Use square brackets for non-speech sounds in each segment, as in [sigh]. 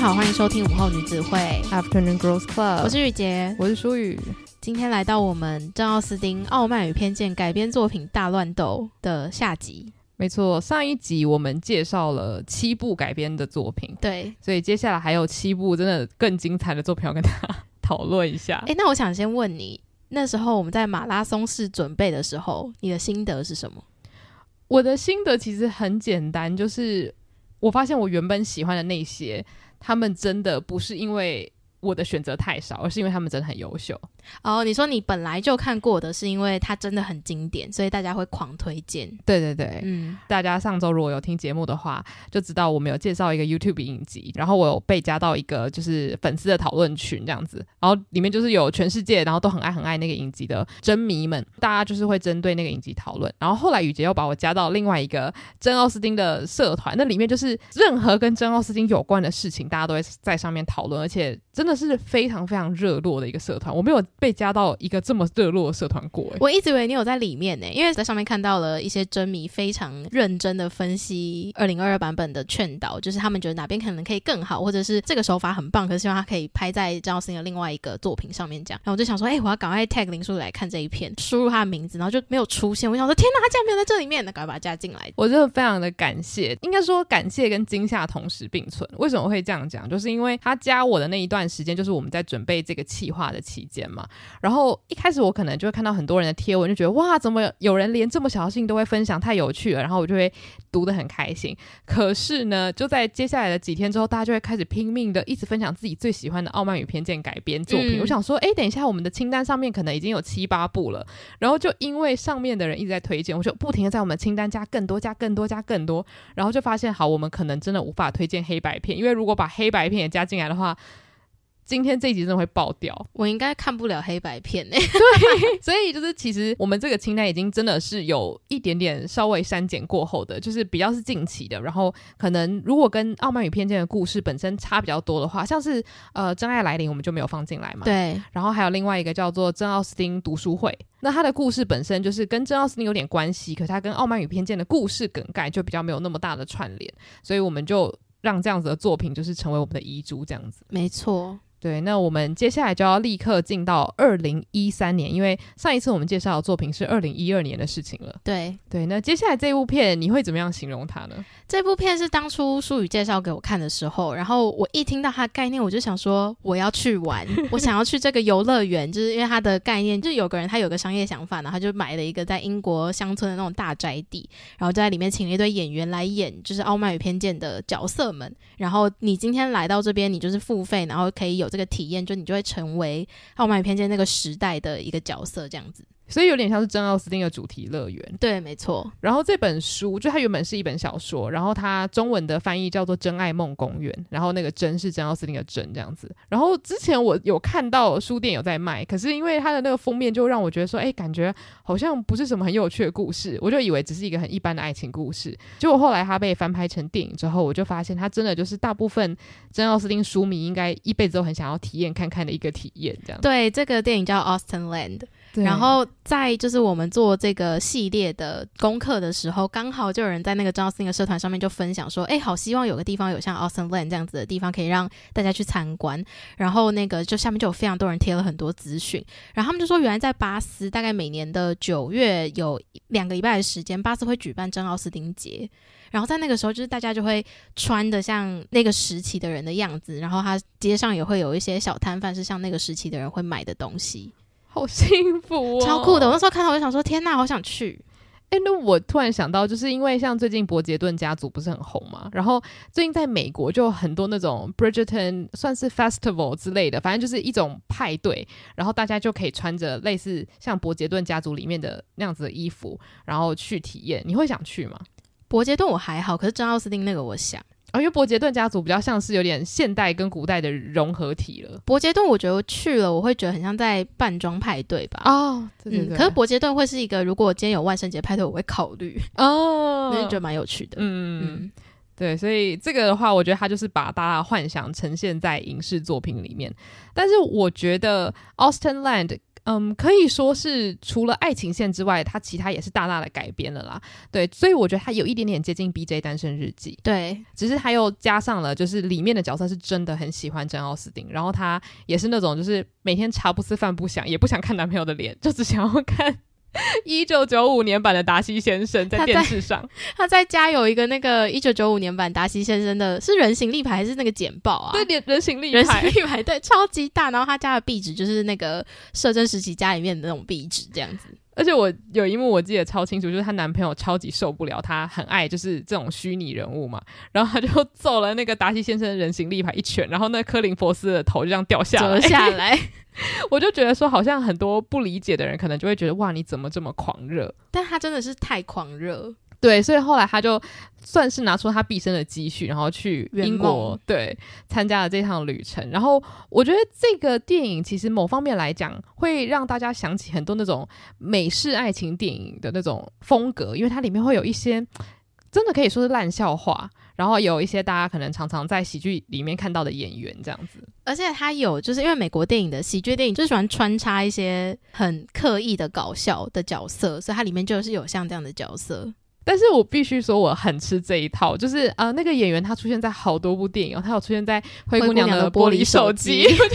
好，欢迎收听午后女子会 Afternoon Girls Club，我是雨洁，我是舒雨。今天来到我们珍奥斯汀《傲慢与偏见》改编作品《大乱斗》的下集。没错，上一集我们介绍了七部改编的作品，对，所以接下来还有七部真的更精彩的作品要跟大家讨论一下。[laughs] 哎，那我想先问你，那时候我们在马拉松式准备的时候，你的心得是什么？我的心得其实很简单，就是我发现我原本喜欢的那些。他们真的不是因为我的选择太少，而是因为他们真的很优秀。哦，你说你本来就看过的是因为它真的很经典，所以大家会狂推荐。对对对，嗯，大家上周如果有听节目的话，就知道我们有介绍一个 YouTube 影集，然后我有被加到一个就是粉丝的讨论群这样子，然后里面就是有全世界然后都很爱很爱那个影集的真迷们，大家就是会针对那个影集讨论。然后后来雨杰又把我加到另外一个真奥斯汀的社团，那里面就是任何跟真奥斯汀有关的事情，大家都会在上面讨论，而且真的是非常非常热络的一个社团。我没有。被加到一个这么热络的社团过，我一直以为你有在里面呢，因为在上面看到了一些真迷非常认真的分析二零二二版本的劝导，就是他们觉得哪边可能可以更好，或者是这个手法很棒，可是希望他可以拍在珍奥斯汀的另外一个作品上面讲。然后我就想说，哎、欸，我要赶快 tag 林书来看这一篇，输入他的名字，然后就没有出现。我想说，天哪，他竟然没有在这里面，那赶快把他加进来。我真的非常的感谢，应该说感谢跟惊吓同时并存。为什么会这样讲？就是因为他加我的那一段时间，就是我们在准备这个企划的期间嘛，然后。一开始我可能就会看到很多人的贴文，就觉得哇，怎么有人连这么小的事情都会分享，太有趣了。然后我就会读得很开心。可是呢，就在接下来的几天之后，大家就会开始拼命的一直分享自己最喜欢的《傲慢与偏见》改编作品。嗯、我想说，哎，等一下，我们的清单上面可能已经有七八部了。然后就因为上面的人一直在推荐，我就不停的在我们清单加更多、加更多、加更多。然后就发现，好，我们可能真的无法推荐黑白片，因为如果把黑白片也加进来的话。今天这一集真的会爆掉，我应该看不了黑白片呢。对，[laughs] 所以就是其实我们这个清单已经真的是有一点点稍微删减过后的，就是比较是近期的。然后可能如果跟《傲慢与偏见》的故事本身差比较多的话，像是呃《真爱来临》我们就没有放进来嘛。对。然后还有另外一个叫做《珍奥斯汀读书会》，那它的故事本身就是跟珍奥斯汀有点关系，可是它跟《傲慢与偏见》的故事梗概就比较没有那么大的串联，所以我们就让这样子的作品就是成为我们的遗珠这样子。没错。对，那我们接下来就要立刻进到二零一三年，因为上一次我们介绍的作品是二零一二年的事情了。对对，那接下来这部片你会怎么样形容它呢？这部片是当初舒雨介绍给我看的时候，然后我一听到它的概念，我就想说我要去玩，[laughs] 我想要去这个游乐园，就是因为它的概念，就是有个人他有个商业想法，然后他就买了一个在英国乡村的那种大宅地，然后就在里面请了一堆演员来演，就是《傲慢与偏见》的角色们。然后你今天来到这边，你就是付费，然后可以有这个体验，就你就会成为《傲慢与偏见》那个时代的一个角色，这样子。所以有点像是珍奥斯汀的主题乐园，对，没错。然后这本书就它原本是一本小说，然后它中文的翻译叫做《真爱梦公园》，然后那个“真”是珍奥斯汀的“真”这样子。然后之前我有看到书店有在卖，可是因为它的那个封面就让我觉得说，哎，感觉好像不是什么很有趣的故事，我就以为只是一个很一般的爱情故事。结果后来它被翻拍成电影之后，我就发现它真的就是大部分珍奥斯汀书迷应该一辈子都很想要体验看看的一个体验，这样。对，这个电影叫《Austenland》。对然后在就是我们做这个系列的功课的时候，刚好就有人在那个张奥斯汀的社团上面就分享说，哎，好希望有个地方有像 Austenland 这样子的地方，可以让大家去参观。然后那个就下面就有非常多人贴了很多资讯，然后他们就说，原来在巴斯，大概每年的九月有两个礼拜的时间，巴斯会举办珍奥斯汀节。然后在那个时候，就是大家就会穿的像那个时期的人的样子，然后他街上也会有一些小摊贩是像那个时期的人会买的东西。好幸福哦，超酷的！我那时候看到我就想说，天呐，好想去。哎，那我突然想到，就是因为像最近伯杰顿家族不是很红嘛，然后最近在美国就有很多那种 Bridgerton 算是 Festival 之类的，反正就是一种派对，然后大家就可以穿着类似像伯杰顿家族里面的那样子的衣服，然后去体验。你会想去吗？伯杰顿我还好，可是珍奥斯汀那个我想。啊、哦，因为伯杰顿家族比较像是有点现代跟古代的融合体了。伯杰顿，我觉得去了，我会觉得很像在扮装派对吧？哦，对对对。嗯、可是伯杰顿会是一个，如果今天有万圣节派对，我会考虑哦，[laughs] 那就觉得蛮有趣的。嗯嗯，嗯对，所以这个的话，我觉得他就是把大家幻想呈现在影视作品里面。但是我觉得 Austenland 嗯，可以说是除了爱情线之外，它其他也是大大的改编了啦。对，所以我觉得它有一点点接近《BJ 单身日记》。对，只是它又加上了，就是里面的角色是真的很喜欢珍·奥斯汀，然后他也是那种就是每天茶不思饭不想，也不想看男朋友的脸，就只想要看。[laughs] 一九九五年版的达西先生在电视上，[laughs] 他在家有一个那个一九九五年版达西先生的是人形立牌还是那个简报啊？对，人形立牌，人形立牌，对，超级大。然后他家的壁纸就是那个摄政时期家里面的那种壁纸，这样子。而且我有一幕我记得超清楚，就是她男朋友超级受不了，她很爱就是这种虚拟人物嘛，然后他就揍了那个达西先生的人形立牌一拳，然后那柯林佛斯的头就这样掉下来，下来。[laughs] 我就觉得说，好像很多不理解的人可能就会觉得，哇，你怎么这么狂热？但他真的是太狂热。对，所以后来他就算是拿出他毕生的积蓄，然后去英国，对，参加了这趟旅程。然后我觉得这个电影其实某方面来讲，会让大家想起很多那种美式爱情电影的那种风格，因为它里面会有一些真的可以说是烂笑话，然后有一些大家可能常常在喜剧里面看到的演员这样子。而且他有就是因为美国电影的喜剧电影就喜欢穿插一些很刻意的搞笑的角色，所以它里面就是有像这样的角色。但是我必须说，我很吃这一套，就是呃，那个演员他出现在好多部电影哦，他有出现在《灰姑娘的玻璃手机》，就是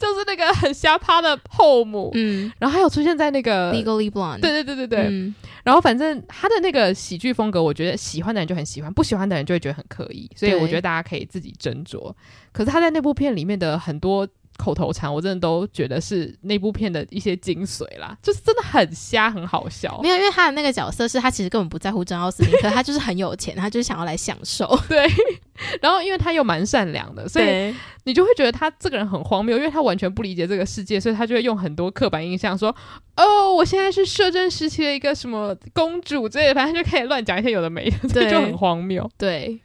就是那个很瞎趴的后母，嗯，然后还有出现在那个《Legally Blonde》，对对对对对，嗯、然后反正他的那个喜剧风格，我觉得喜欢的人就很喜欢，不喜欢的人就会觉得很刻意，所以我觉得大家可以自己斟酌。可是他在那部片里面的很多。口头禅，我真的都觉得是那部片的一些精髓啦，[laughs] 就是真的很瞎，很好笑。没有，因为他的那个角色是他其实根本不在乎珍奥斯汀，可他就是很有钱，他就是想要来享受。[laughs] 对，[laughs] 然后因为他又蛮善良的，所以你就会觉得他这个人很荒谬，因为他完全不理解这个世界，所以他就会用很多刻板印象说：“哦，我现在是摄政时期的一个什么公主之类的，反正就可以乱讲一些有的没的，这，就很荒谬。”对。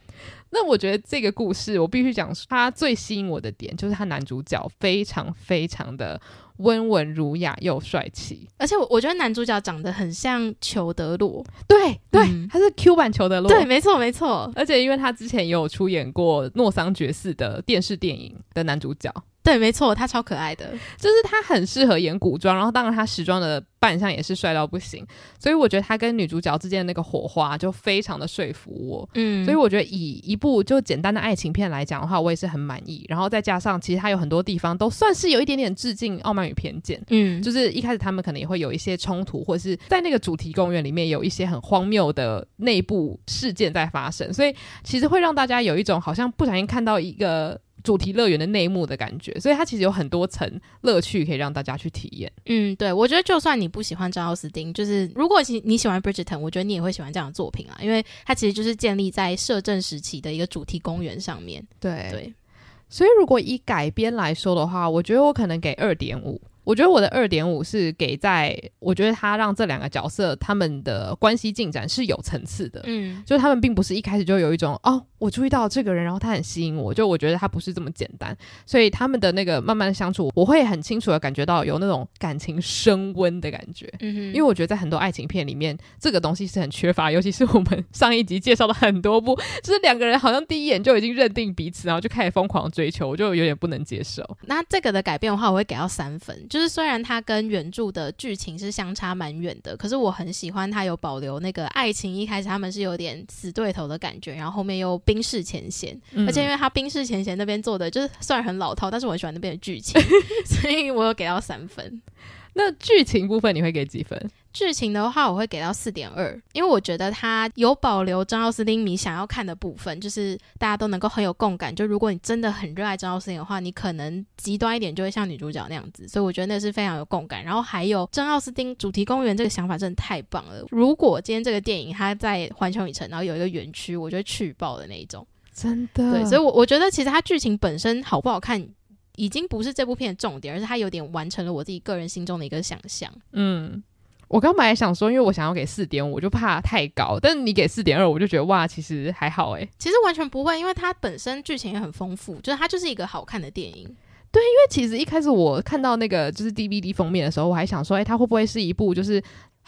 那我觉得这个故事，我必须讲，它最吸引我的点就是它男主角非常非常的温文儒雅又帅气，而且我我觉得男主角长得很像裘德洛，对对，嗯、他是 Q 版裘德洛，对，没错没错，而且因为他之前也有出演过诺桑爵士的电视电影的男主角。对，没错，他超可爱的，就是他很适合演古装，然后当然他时装的扮相也是帅到不行，所以我觉得他跟女主角之间的那个火花就非常的说服我，嗯，所以我觉得以一部就简单的爱情片来讲的话，我也是很满意，然后再加上其实他有很多地方都算是有一点点致敬《傲慢与偏见》，嗯，就是一开始他们可能也会有一些冲突，或者是在那个主题公园里面有一些很荒谬的内部事件在发生，所以其实会让大家有一种好像不小心看到一个。主题乐园的内幕的感觉，所以它其实有很多层乐趣可以让大家去体验。嗯，对，我觉得就算你不喜欢张奥斯汀，就是如果你喜欢 Bridgerton，我觉得你也会喜欢这样的作品啊，因为它其实就是建立在摄政时期的一个主题公园上面。对对，所以如果以改编来说的话，我觉得我可能给二点五。我觉得我的二点五是给在，我觉得他让这两个角色他们的关系进展是有层次的，嗯，就是他们并不是一开始就有一种哦，我注意到这个人，然后他很吸引我，就我觉得他不是这么简单，所以他们的那个慢慢相处，我会很清楚的感觉到有那种感情升温的感觉，嗯哼，因为我觉得在很多爱情片里面，这个东西是很缺乏，尤其是我们上一集介绍了很多部，就是两个人好像第一眼就已经认定彼此，然后就开始疯狂追求，我就有点不能接受。那这个的改变的话，我会给到三分。就是虽然它跟原著的剧情是相差蛮远的，可是我很喜欢它有保留那个爱情一开始他们是有点死对头的感觉，然后后面又冰释前嫌，嗯、而且因为他冰释前嫌那边做的就是虽然很老套，但是我很喜欢那边的剧情，[laughs] 所以我有给到三分。那剧情部分你会给几分？剧情的话，我会给到四点二，因为我觉得它有保留张奥斯汀你想要看的部分，就是大家都能够很有共感。就如果你真的很热爱张奥斯汀的话，你可能极端一点就会像女主角那样子。所以我觉得那是非常有共感。然后还有张奥斯汀主题公园这个想法真的太棒了。如果今天这个电影它在环球影城，然后有一个园区，我就会去爆的那一种。真的。对，所以我，我我觉得其实它剧情本身好不好看，已经不是这部片的重点，而是它有点完成了我自己个人心中的一个想象。嗯。我刚本来想说，因为我想要给四点五，我就怕太高。但是你给四点二，我就觉得哇，其实还好诶。其实完全不会，因为它本身剧情也很丰富，就是它就是一个好看的电影。对，因为其实一开始我看到那个就是 DVD 封面的时候，我还想说，诶，它会不会是一部就是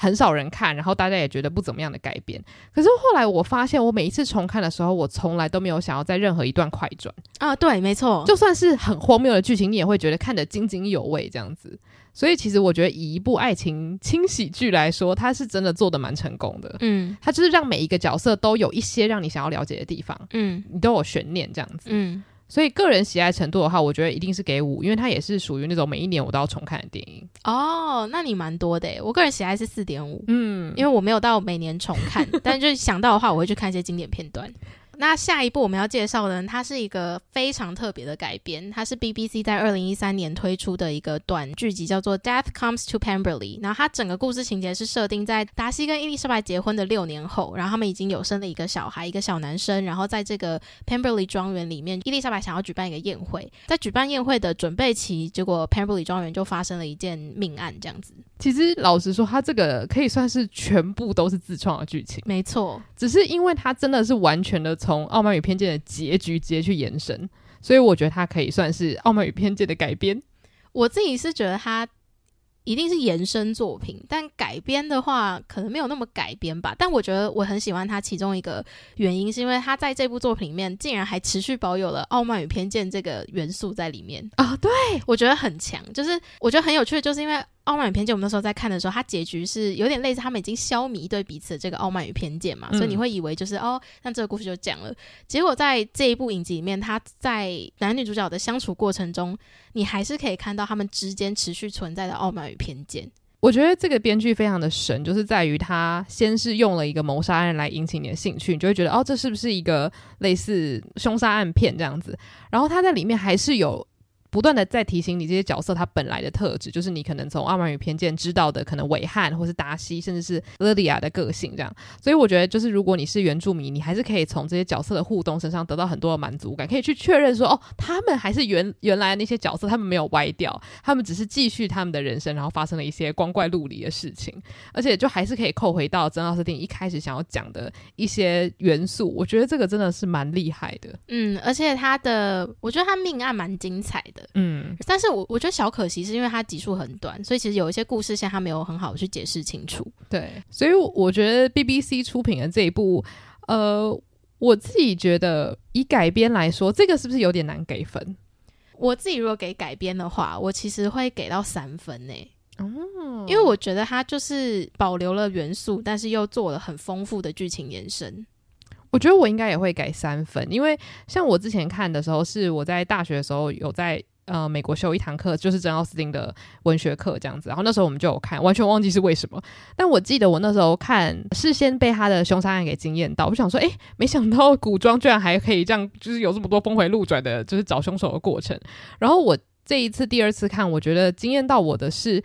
很少人看，然后大家也觉得不怎么样的改编？可是后来我发现，我每一次重看的时候，我从来都没有想要在任何一段快转啊。对，没错，就算是很荒谬的剧情，你也会觉得看得津津有味这样子。所以其实我觉得以一部爱情轻喜剧来说，它是真的做的蛮成功的。嗯，它就是让每一个角色都有一些让你想要了解的地方，嗯，你都有悬念这样子。嗯，所以个人喜爱程度的话，我觉得一定是给五，因为它也是属于那种每一年我都要重看的电影。哦，那你蛮多的诶，我个人喜爱是四点五，嗯，因为我没有到每年重看，[laughs] 但就是想到的话，我会去看一些经典片段。那下一部我们要介绍的，它是一个非常特别的改编，它是 BBC 在二零一三年推出的一个短剧集，叫做《Death Comes to Pemberley》。然后它整个故事情节是设定在达西跟伊丽莎白结婚的六年后，然后他们已经有生了一个小孩，一个小男生。然后在这个 Pemberley 庄园里面，伊丽莎白想要举办一个宴会，在举办宴会的准备期，结果 Pemberley 庄园就发生了一件命案，这样子。其实老实说，它这个可以算是全部都是自创的剧情，没错。只是因为它真的是完全的从《傲慢与偏见》的结局直接去延伸，所以我觉得它可以算是《傲慢与偏见》的改编。我自己是觉得它一定是延伸作品，但改编的话可能没有那么改编吧。但我觉得我很喜欢它其中一个原因，是因为它在这部作品里面竟然还持续保有了《傲慢与偏见》这个元素在里面啊、哦！对，我觉得很强。就是我觉得很有趣的，就是因为。傲慢与偏见，我们那时候在看的时候，它结局是有点类似，他们已经消弭对彼此的这个傲慢与偏见嘛，嗯、所以你会以为就是哦，那这个故事就讲了。结果在这一部影集里面，他在男女主角的相处过程中，你还是可以看到他们之间持续存在的傲慢与偏见。我觉得这个编剧非常的神，就是在于他先是用了一个谋杀案来引起你的兴趣，你就会觉得哦，这是不是一个类似凶杀案片这样子？然后他在里面还是有。不断的在提醒你这些角色他本来的特质，就是你可能从《傲慢与偏见》知道的可能韦翰或是达西，甚至是勒迪亚的个性这样。所以我觉得，就是如果你是原著迷，你还是可以从这些角色的互动身上得到很多的满足感，可以去确认说，哦，他们还是原原来那些角色，他们没有歪掉，他们只是继续他们的人生，然后发生了一些光怪陆离的事情，而且就还是可以扣回到珍奥斯汀一开始想要讲的一些元素。我觉得这个真的是蛮厉害的。嗯，而且他的，我觉得他命案蛮精彩的。嗯，但是我我觉得小可惜是因为它集数很短，所以其实有一些故事线它没有很好的去解释清楚。对，所以我觉得 BBC 出品的这一部，呃，我自己觉得以改编来说，这个是不是有点难给分？我自己如果给改编的话，我其实会给到三分呢。哦，因为我觉得它就是保留了元素，但是又做了很丰富的剧情延伸。我觉得我应该也会给三分，因为像我之前看的时候，是我在大学的时候有在呃美国修一堂课，就是珍奥斯汀的文学课这样子，然后那时候我们就有看，完全忘记是为什么，但我记得我那时候看事先被他的凶杀案给惊艳到，我想说，诶，没想到古装居然还可以这样，就是有这么多峰回路转的，就是找凶手的过程。然后我这一次第二次看，我觉得惊艳到我的是。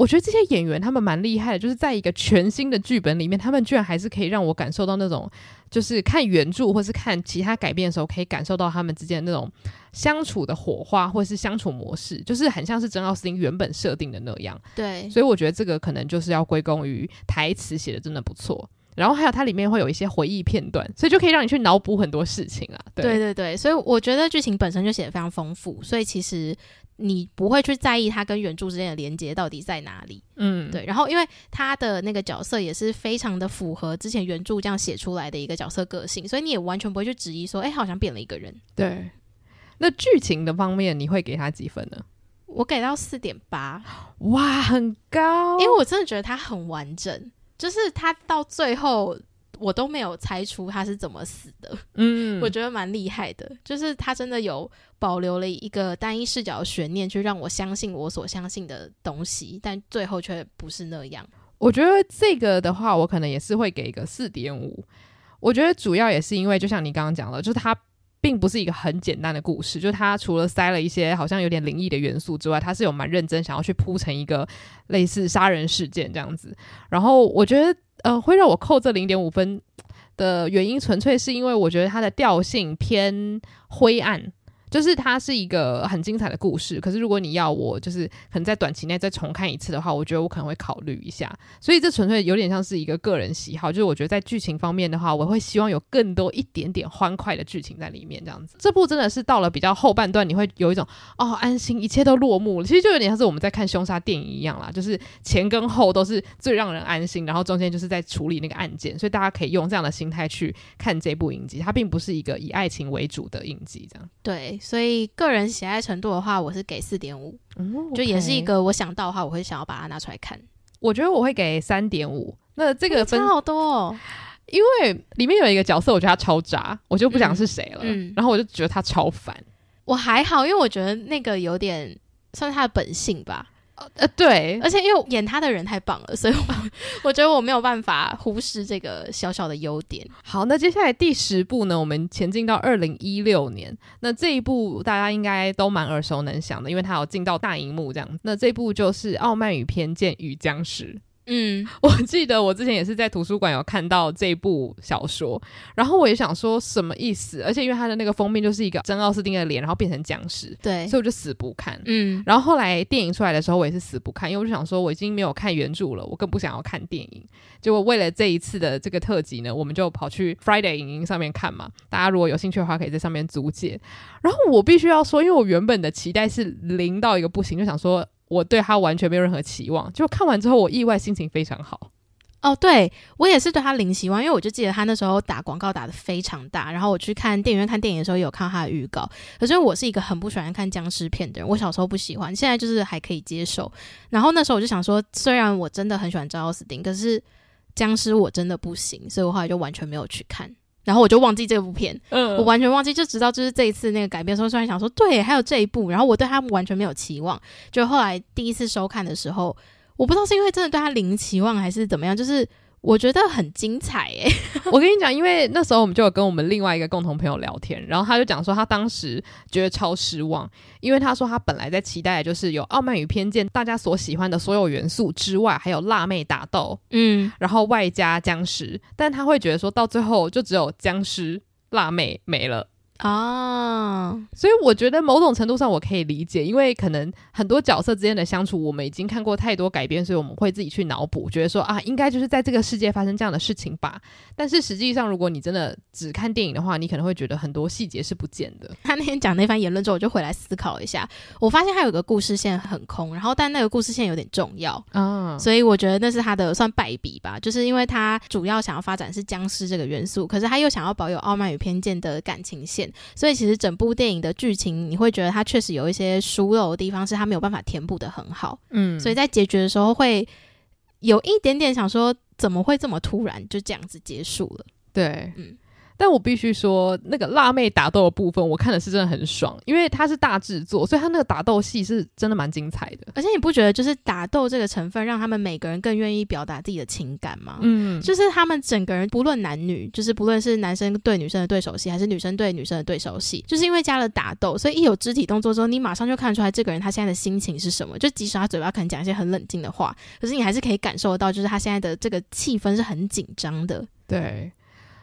我觉得这些演员他们蛮厉害的，就是在一个全新的剧本里面，他们居然还是可以让我感受到那种，就是看原著或是看其他改编的时候，可以感受到他们之间的那种相处的火花，或是相处模式，就是很像是珍奥斯汀原本设定的那样。对，所以我觉得这个可能就是要归功于台词写的真的不错，然后还有它里面会有一些回忆片段，所以就可以让你去脑补很多事情啊。对，对对对，所以我觉得剧情本身就写得非常丰富，所以其实。你不会去在意它跟原著之间的连接到底在哪里，嗯，对。然后，因为他的那个角色也是非常的符合之前原著这样写出来的一个角色个性，所以你也完全不会去质疑说，哎，好像变了一个人。对。那剧情的方面，你会给他几分呢？我给到四点八，哇，很高。因为我真的觉得它很完整，就是它到最后。我都没有猜出他是怎么死的，嗯，我觉得蛮厉害的，就是他真的有保留了一个单一视角的悬念，去让我相信我所相信的东西，但最后却不是那样。我觉得这个的话，我可能也是会给一个四点五。我觉得主要也是因为，就像你刚刚讲了，就是它。并不是一个很简单的故事，就它除了塞了一些好像有点灵异的元素之外，它是有蛮认真想要去铺成一个类似杀人事件这样子。然后我觉得，呃，会让我扣这零点五分的原因，纯粹是因为我觉得它的调性偏灰暗。就是它是一个很精彩的故事，可是如果你要我就是可能在短期内再重看一次的话，我觉得我可能会考虑一下。所以这纯粹有点像是一个个人喜好，就是我觉得在剧情方面的话，我会希望有更多一点点欢快的剧情在里面。这样子，这部真的是到了比较后半段，你会有一种哦安心，一切都落幕了。其实就有点像是我们在看凶杀电影一样啦，就是前跟后都是最让人安心，然后中间就是在处理那个案件，所以大家可以用这样的心态去看这部影集。它并不是一个以爱情为主的影集，这样。对。所以个人喜爱程度的话，我是给四点五，就也是一个我想到的话，我会想要把它拿出来看。我觉得我会给三点五。那这个分差好多哦，因为里面有一个角色，我觉得他超渣，我就不讲是谁了。嗯，嗯，然后我就觉得他超烦。我还好，因为我觉得那个有点算是他的本性吧。呃，对，而且因为演他的人太棒了，所以我我觉得我没有办法忽视这个小小的优点。好，那接下来第十部呢，我们前进到二零一六年。那这一部大家应该都蛮耳熟能详的，因为它有进到大荧幕这样。那这部就是《傲慢与偏见与僵尸》。嗯，[laughs] 我记得我之前也是在图书馆有看到这部小说，然后我也想说什么意思，而且因为它的那个封面就是一个珍奥斯汀的脸，然后变成僵尸，对，所以我就死不看。嗯，然后后来电影出来的时候，我也是死不看，因为我就想说我已经没有看原著了，我更不想要看电影。结果为了这一次的这个特辑呢，我们就跑去 Friday 影音上面看嘛。大家如果有兴趣的话，可以在上面租借。然后我必须要说，因为我原本的期待是零到一个不行，就想说。我对他完全没有任何期望，就看完之后，我意外心情非常好。哦，对，我也是对他零期望，因为我就记得他那时候打广告打得非常大，然后我去看电影院看电影的时候有看到他的预告。可是我是一个很不喜欢看僵尸片的人，我小时候不喜欢，现在就是还可以接受。然后那时候我就想说，虽然我真的很喜欢赵奥斯汀，可是僵尸我真的不行，所以我后来就完全没有去看。然后我就忘记这部片，嗯，我完全忘记，就直到就是这一次那个改编的时候，突然想说，对，还有这一部，然后我对他完全没有期望，就后来第一次收看的时候，我不知道是因为真的对他零期望还是怎么样，就是。我觉得很精彩诶、欸，[laughs] 我跟你讲，因为那时候我们就有跟我们另外一个共同朋友聊天，然后他就讲说他当时觉得超失望，因为他说他本来在期待的就是有傲慢与偏见大家所喜欢的所有元素之外，还有辣妹打斗，嗯，然后外加僵尸，但他会觉得说到最后就只有僵尸辣妹没了。啊，所以我觉得某种程度上我可以理解，因为可能很多角色之间的相处，我们已经看过太多改编，所以我们会自己去脑补，觉得说啊，应该就是在这个世界发生这样的事情吧。但是实际上，如果你真的只看电影的话，你可能会觉得很多细节是不见的。他那天讲那番言论之后，我就回来思考一下，我发现他有个故事线很空，然后但那个故事线有点重要啊，所以我觉得那是他的算败笔吧，就是因为他主要想要发展是僵尸这个元素，可是他又想要保有傲慢与偏见的感情线。所以其实整部电影的剧情，你会觉得它确实有一些疏漏的地方，是它没有办法填补的很好。嗯，所以在结局的时候会有一点点想说，怎么会这么突然就这样子结束了？对，嗯。但我必须说，那个辣妹打斗的部分，我看的是真的很爽，因为它是大制作，所以它那个打斗戏是真的蛮精彩的。而且你不觉得，就是打斗这个成分，让他们每个人更愿意表达自己的情感吗？嗯，就是他们整个人，不论男女，就是不论是男生对女生的对手戏，还是女生对女生的对手戏，就是因为加了打斗，所以一有肢体动作之后，你马上就看出来这个人他现在的心情是什么。就即使他嘴巴可能讲一些很冷静的话，可是你还是可以感受得到，就是他现在的这个气氛是很紧张的。对。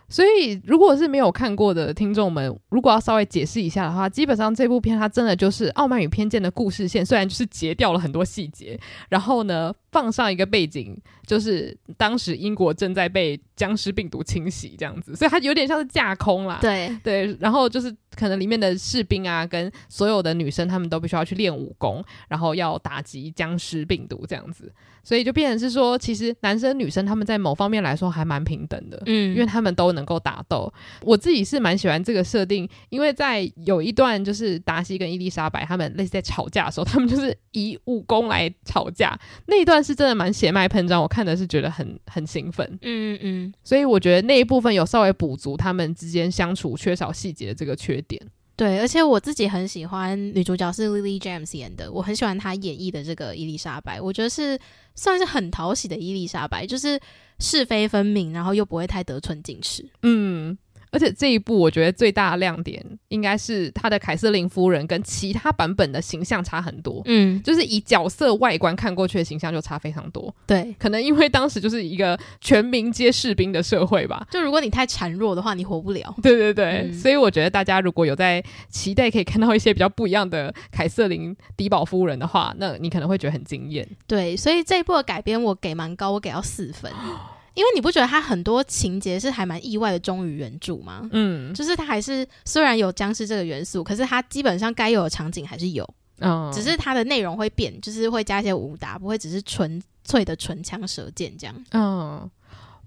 所以，如果是没有看过的听众们，如果要稍微解释一下的话，基本上这部片它真的就是《傲慢与偏见》的故事线，虽然就是截掉了很多细节，然后呢，放上一个背景，就是当时英国正在被僵尸病毒侵袭这样子，所以它有点像是架空啦。对对，然后就是可能里面的士兵啊，跟所有的女生，他们都必须要去练武功，然后要打击僵尸病毒这样子。所以就变成是说，其实男生女生他们在某方面来说还蛮平等的，嗯，因为他们都能够打斗。我自己是蛮喜欢这个设定，因为在有一段就是达西跟伊丽莎白他们类似在吵架的时候，他们就是以武功来吵架，那一段是真的蛮血脉喷张，我看的是觉得很很兴奋，嗯嗯嗯。所以我觉得那一部分有稍微补足他们之间相处缺少细节的这个缺点。对，而且我自己很喜欢女主角是 Lily James 演的，我很喜欢她演绎的这个伊丽莎白，我觉得是算是很讨喜的伊丽莎白，就是是非分明，然后又不会太得寸进尺。嗯。而且这一部我觉得最大的亮点应该是他的凯瑟琳夫人跟其他版本的形象差很多，嗯，就是以角色外观看过去的形象就差非常多。对，可能因为当时就是一个全民皆士兵的社会吧，就如果你太孱弱的话，你活不了。对对对，嗯，所以我觉得大家如果有在期待可以看到一些比较不一样的凯瑟琳迪宝夫人的话，那你可能会觉得很惊艳。对，所以这一部的改编我给蛮高，我给到四分。[gasps] 因为你不觉得他很多情节是还蛮意外的忠于原著吗？嗯，就是他还是虽然有僵尸这个元素，可是他基本上该有的场景还是有，嗯，只是它的内容会变，就是会加一些武打，不会只是纯粹的唇枪舌剑这样。嗯，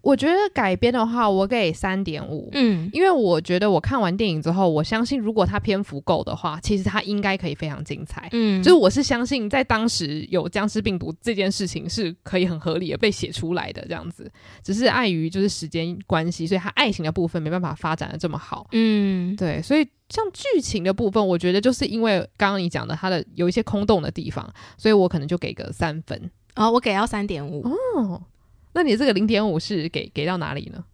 我觉得改编的话，我给三点五。嗯，因为我觉得我看完电影之后，我相信如果它篇幅够的话，其实它应该可以非常精彩。嗯，就是我是相信在当时有僵尸病毒这件事情是可以很合理的被写出来的这样子，只是碍于就是时间关系，所以它爱情的部分没办法发展的这么好。嗯，对，所以像剧情的部分，我觉得就是因为刚刚你讲的它的有一些空洞的地方，所以我可能就给个三分。哦，我给到三点五。哦。那你这个零点五是给给到哪里呢？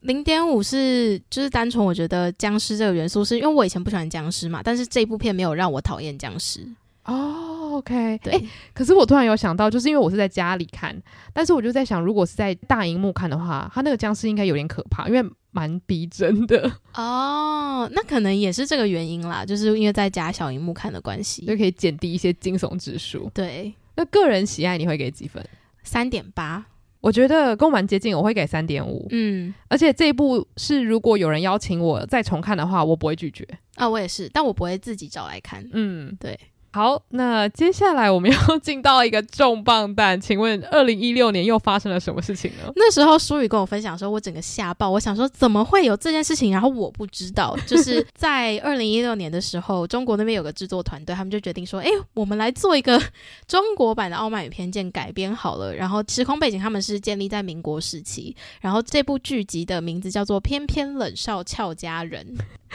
零点五是就是单纯我觉得僵尸这个元素，是因为我以前不喜欢僵尸嘛，但是这部片没有让我讨厌僵尸。哦，OK，对、欸。可是我突然有想到，就是因为我是在家里看，但是我就在想，如果是在大荧幕看的话，他那个僵尸应该有点可怕，因为蛮逼真的。哦，那可能也是这个原因啦，就是因为在家小荧幕看的关系，就可以减低一些惊悚指数。对，那个人喜爱你会给几分？三点八。我觉得跟我蛮接近，我会给三点五。嗯，而且这一部是如果有人邀请我再重看的话，我不会拒绝。啊，我也是，但我不会自己找来看。嗯，对。好，那接下来我们要进到一个重磅弹，请问二零一六年又发生了什么事情呢？那时候舒宇跟我分享的时候，我整个吓爆，我想说怎么会有这件事情，然后我不知道。就是 [laughs] 在二零一六年的时候，中国那边有个制作团队，他们就决定说，哎，我们来做一个中国版的《傲慢与偏见》改编好了。然后时空背景他们是建立在民国时期，然后这部剧集的名字叫做《翩翩冷少俏佳人》。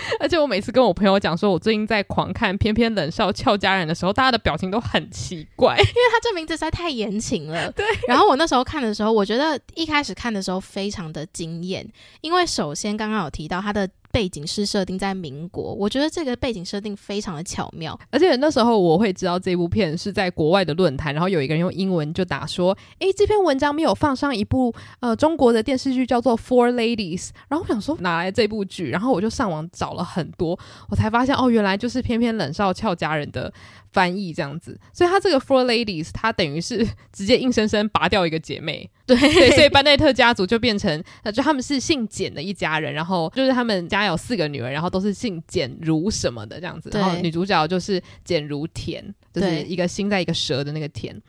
[laughs] 而且我每次跟我朋友讲说，我最近在狂看《偏偏冷少俏佳人》的时候，大家的表情都很奇怪，[laughs] 因为他这名字实在太言情了。[laughs] 对。然后我那时候看的时候，我觉得一开始看的时候非常的惊艳，因为首先刚刚有提到他的。背景是设定在民国，我觉得这个背景设定非常的巧妙，而且那时候我会知道这部片是在国外的论坛，然后有一个人用英文就打说：“诶，这篇文章没有放上一部呃中国的电视剧叫做《Four Ladies》。”然后我想说哪来这部剧，然后我就上网找了很多，我才发现哦，原来就是偏偏冷少俏佳人的翻译这样子，所以他这个 Four Ladies，他等于是 [laughs] 直接硬生生拔掉一个姐妹。对，对，所以班奈特家族就变成，就他们是姓简的一家人，然后就是他们家有四个女儿，然后都是姓简如什么的这样子，然后女主角就是简如田，就是一个心在一个蛇的那个田。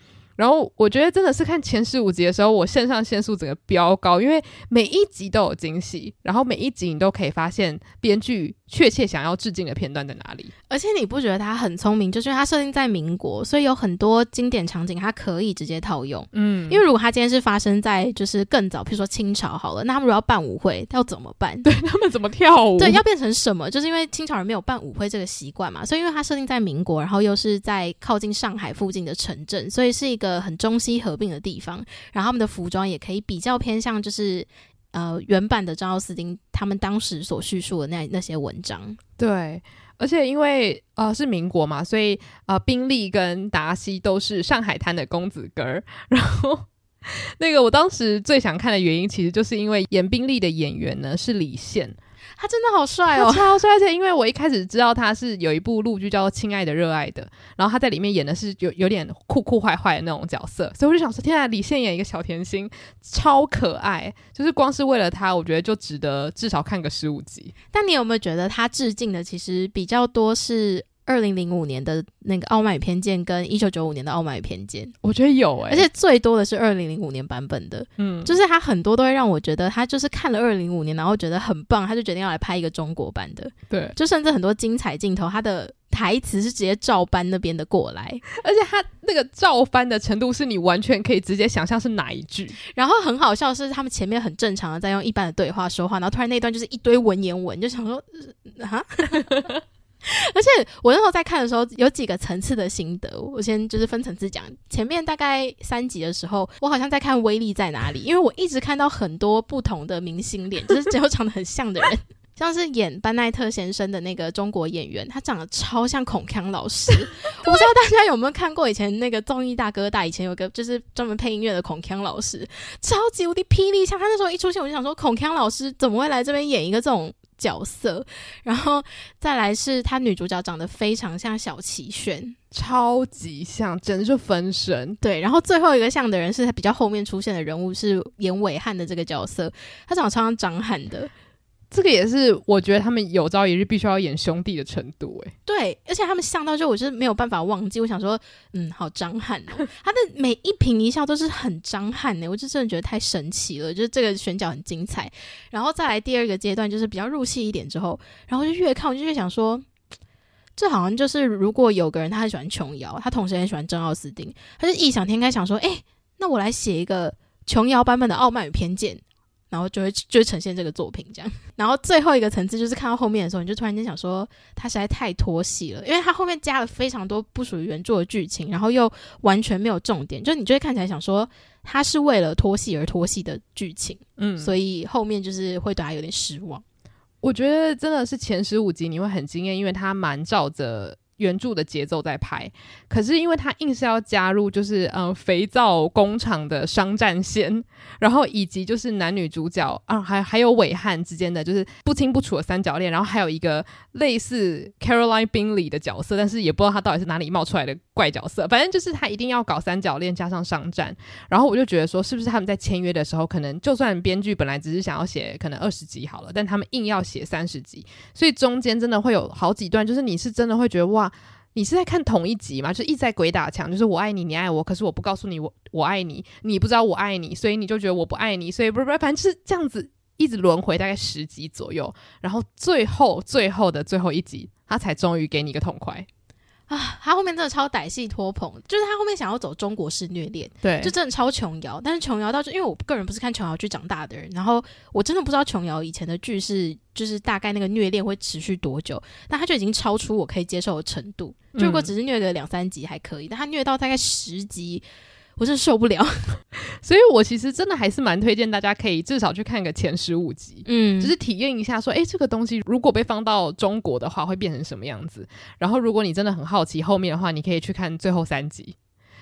然后我觉得真的是看前十五集的时候，我肾上腺素整个飙高，因为每一集都有惊喜，然后每一集你都可以发现编剧确切想要致敬的片段在哪里。而且你不觉得他很聪明？就是因为他设定在民国，所以有很多经典场景他可以直接套用。嗯，因为如果他今天是发生在就是更早，比如说清朝好了，那他们如果要办舞会，要怎么办？[laughs] 对，他们怎么跳舞？对，要变成什么？就是因为清朝人没有办舞会这个习惯嘛，所以因为他设定在民国，然后又是在靠近上海附近的城镇，所以是一个呃很中西合并的地方，然后他们的服装也可以比较偏向，就是呃原版的张奥斯汀他们当时所叙述的那那些文章。对，而且因为呃是民国嘛，所以呃宾利跟达西都是上海滩的公子哥儿。[laughs] 然后那个我当时最想看的原因，其实就是因为演宾利的演员呢是李现。他真的好帅哦，超帅！而且因为我一开始知道他是有一部陆剧叫做《亲爱的热爱的》，然后他在里面演的是有有点酷酷坏坏的那种角色，所以我就想说，天啊，李现演一个小甜心，超可爱！就是光是为了他，我觉得就值得至少看个十五集。但你有没有觉得他致敬的其实比较多是？二零零五年的那个《傲慢与偏见》跟一九九五年的《傲慢与偏见》，我觉得有哎、欸，而且最多的是二零零五年版本的，嗯，就是他很多都会让我觉得他就是看了二零零五年，然后觉得很棒，他就决定要来拍一个中国版的，对，就甚至很多精彩镜头，他的台词是直接照搬那边的过来，而且他那个照搬的程度是你完全可以直接想象是哪一句，然后很好笑是他们前面很正常的在用一般的对话说话，然后突然那段就是一堆文言文，就想说啊。[laughs] 而且我那时候在看的时候，有几个层次的心得。我先就是分层次讲。前面大概三集的时候，我好像在看威力在哪里，因为我一直看到很多不同的明星脸，就是只有长得很像的人，[laughs] 像是演班奈特先生的那个中国演员，他长得超像孔锵老师。[laughs] 我不知道大家有没有看过以前那个综艺大哥大，以前有个就是专门配音乐的孔锵老师，超级无敌霹雳像。他那时候一出现，我就想说，孔锵老师怎么会来这边演一个这种？角色，然后再来是她女主角长得非常像小齐炫，超级像，简直就分身。对，然后最后一个像的人是他比较后面出现的人物，是严伟汉的这个角色，他长得超像张翰的。这个也是我觉得他们有朝一日必须要演兄弟的程度，哎，对，而且他们像到就我就是没有办法忘记，我想说，嗯，好张翰哦，[laughs] 他的每一颦一笑都是很张翰呢，我就真的觉得太神奇了，就是这个选角很精彩。然后再来第二个阶段，就是比较入戏一点之后，然后就越看我就越想说，这好像就是如果有个人他很喜欢琼瑶，他同时也喜欢珍奥斯汀，他就异想天开想说，哎，那我来写一个琼瑶版本的《傲慢与偏见》。然后就会就会呈现这个作品这样，然后最后一个层次就是看到后面的时候，你就突然间想说，他实在太拖戏了，因为他后面加了非常多不属于原著的剧情，然后又完全没有重点，就你就会看起来想说，他是为了拖戏而拖戏的剧情，嗯，所以后面就是会对他有点失望。我觉得真的是前十五集你会很惊艳，因为他蛮照着。原著的节奏在拍，可是因为他硬是要加入，就是嗯，肥皂工厂的商战线，[laughs] 然后以及就是男女主角啊，还还有伟汉之间的就是不清不楚的三角恋，然后还有一个类似 Caroline Binley 的角色，但是也不知道他到底是哪里冒出来的怪角色，反正就是他一定要搞三角恋加上商战，然后我就觉得说，是不是他们在签约的时候，可能就算编剧本来只是想要写可能二十集好了，但他们硬要写三十集，所以中间真的会有好几段，就是你是真的会觉得哇。你是在看同一集吗？就一直在鬼打墙，就是我爱你，你爱我，可是我不告诉你我我爱你，你不知道我爱你，所以你就觉得我不爱你，所以不是不是，反正就是这样子一直轮回，大概十集左右，然后最后最后的最后一集，他才终于给你一个痛快。啊，他后面真的超歹戏拖棚，就是他后面想要走中国式虐恋，对，就真的超琼瑶。但是琼瑶到就因为我个人不是看琼瑶剧长大的人，然后我真的不知道琼瑶以前的剧是就是大概那个虐恋会持续多久，但他就已经超出我可以接受的程度。就如果只是虐个两三集还可以，嗯、但他虐到大概十集。我真受不了，[laughs] 所以我其实真的还是蛮推荐大家可以至少去看个前十五集，嗯，只是体验一下说，哎、欸，这个东西如果被放到中国的话，会变成什么样子？然后如果你真的很好奇后面的话，你可以去看最后三集，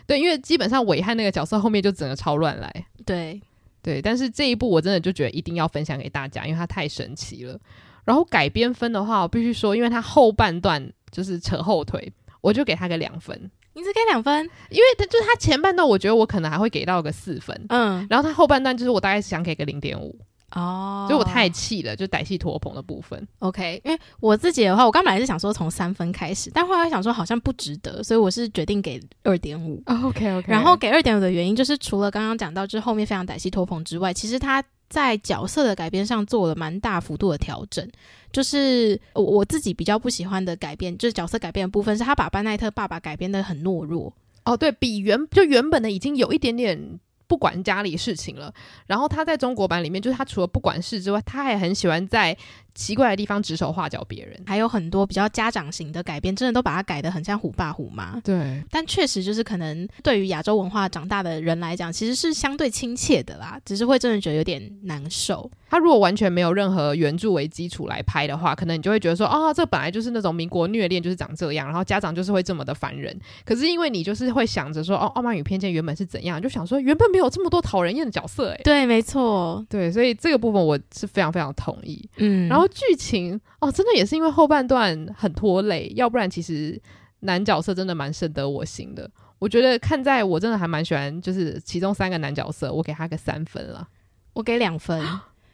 对，因为基本上伟汉那个角色后面就整个超乱来，对对，但是这一部我真的就觉得一定要分享给大家，因为它太神奇了。然后改编分的话，我必须说，因为它后半段就是扯后腿，我就给他个两分。你只给两分，因为他就是他前半段，我觉得我可能还会给到个四分，嗯，然后他后半段就是我大概想给个零点五哦，所以我太气了，就歹戏拖棚的部分。OK，因为我自己的话，我刚本来是想说从三分开始，但后来想说好像不值得，所以我是决定给二点五。OK OK，然后给二点五的原因就是除了刚刚讲到就是后面非常歹戏拖棚之外，其实他。在角色的改编上做了蛮大幅度的调整，就是我我自己比较不喜欢的改编，就是角色改变的部分，是他把班奈特爸爸改编的很懦弱。哦，对，比原就原本的已经有一点点不管家里事情了，然后他在中国版里面，就是他除了不管事之外，他还很喜欢在。奇怪的地方指手画脚别人，还有很多比较家长型的改编，真的都把它改得很像虎爸虎妈。对，但确实就是可能对于亚洲文化长大的人来讲，其实是相对亲切的啦，只是会真的觉得有点难受。他如果完全没有任何原著为基础来拍的话，可能你就会觉得说，哦，这本来就是那种民国虐恋就是长这样，然后家长就是会这么的烦人。可是因为你就是会想着说，哦，傲慢与偏见原本是怎样，就想说原本没有这么多讨人厌的角色，诶，对，没错，对，所以这个部分我是非常非常同意。嗯，然后。剧情哦，真的也是因为后半段很拖累，要不然其实男角色真的蛮深得我心的。我觉得看在我真的还蛮喜欢，就是其中三个男角色，我给他个三分了，我给两分。